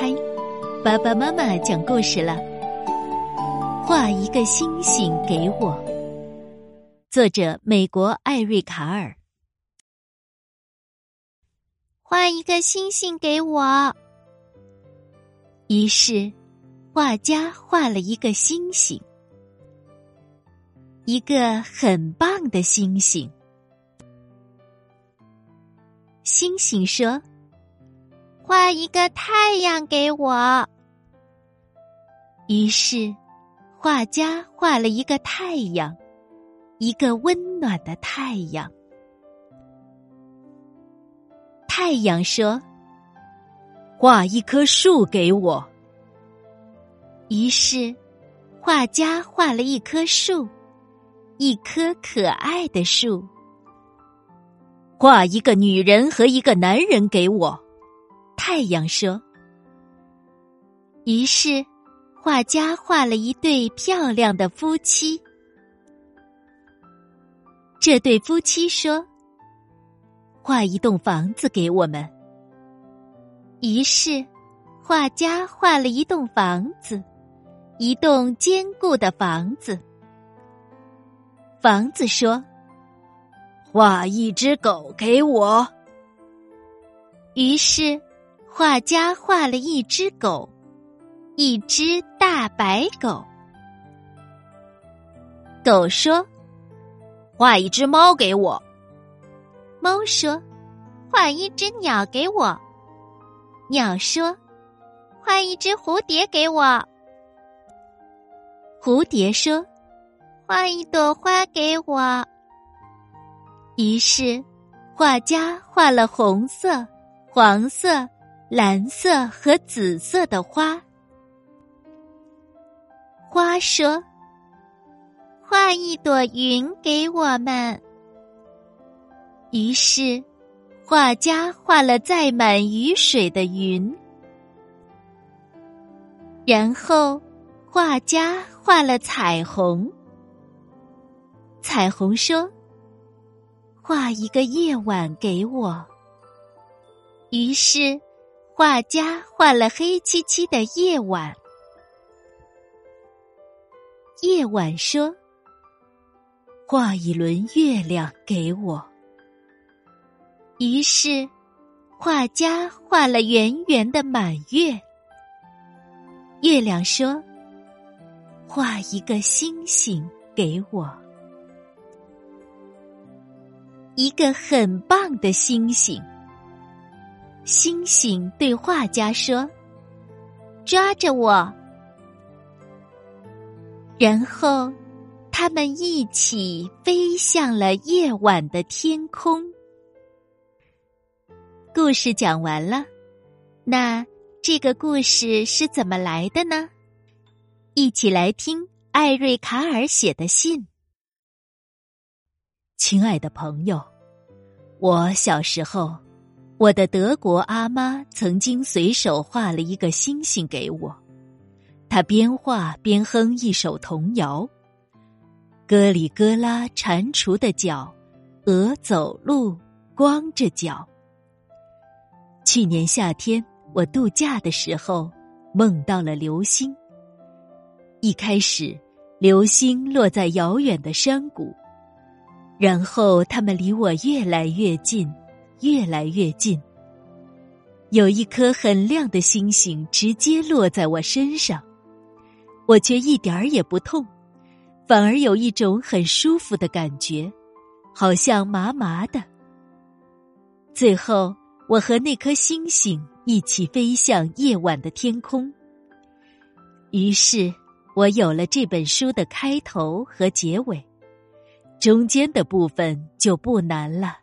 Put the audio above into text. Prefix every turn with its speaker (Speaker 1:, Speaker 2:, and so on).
Speaker 1: 开，爸爸妈妈讲故事了。画一个星星给我。作者：美国艾瑞卡尔。
Speaker 2: 画一个星星给我。
Speaker 1: 于是，画家画了一个星星，一个很棒的星星。星星说。
Speaker 2: 画一个太阳给我。
Speaker 1: 于是，画家画了一个太阳，一个温暖的太阳。太阳说：“画一棵树给我。”于是，画家画了一棵树，一棵可爱的树。画一个女人和一个男人给我。太阳说：“于是，画家画了一对漂亮的夫妻。这对夫妻说：‘画一栋房子给我们。’于是，画家画了一栋房子，一栋坚固的房子。房子说：‘画一只狗给我。’于是。”画家画了一只狗，一只大白狗。狗说：“画一只猫给我。”猫说：“
Speaker 2: 画一只鸟给我。”
Speaker 1: 鸟说：“
Speaker 2: 画一只蝴蝶给我。”
Speaker 1: 蝴蝶说：“
Speaker 2: 画一朵花给我。”
Speaker 1: 于是，画家画了红色、黄色。蓝色和紫色的花。花说：“
Speaker 2: 画一朵云给我们。”
Speaker 1: 于是，画家画了载满雨水的云。然后，画家画了彩虹。彩虹说：“画一个夜晚给我。”于是。画家画了黑漆漆的夜晚。夜晚说：“画一轮月亮给我。”于是，画家画了圆圆的满月。月亮说：“画一个星星给我，一个很棒的星星。”星星对画家说：“抓着我。”然后，他们一起飞向了夜晚的天空。故事讲完了，那这个故事是怎么来的呢？一起来听艾瑞卡尔写的信。亲爱的朋友，我小时候。我的德国阿妈曾经随手画了一个星星给我，她边画边哼一首童谣：“咯里咯啦，蟾蜍的脚，鹅走路光着脚。”去年夏天我度假的时候，梦到了流星。一开始，流星落在遥远的山谷，然后它们离我越来越近。越来越近，有一颗很亮的星星直接落在我身上，我却一点儿也不痛，反而有一种很舒服的感觉，好像麻麻的。最后，我和那颗星星一起飞向夜晚的天空。于是我有了这本书的开头和结尾，中间的部分就不难了。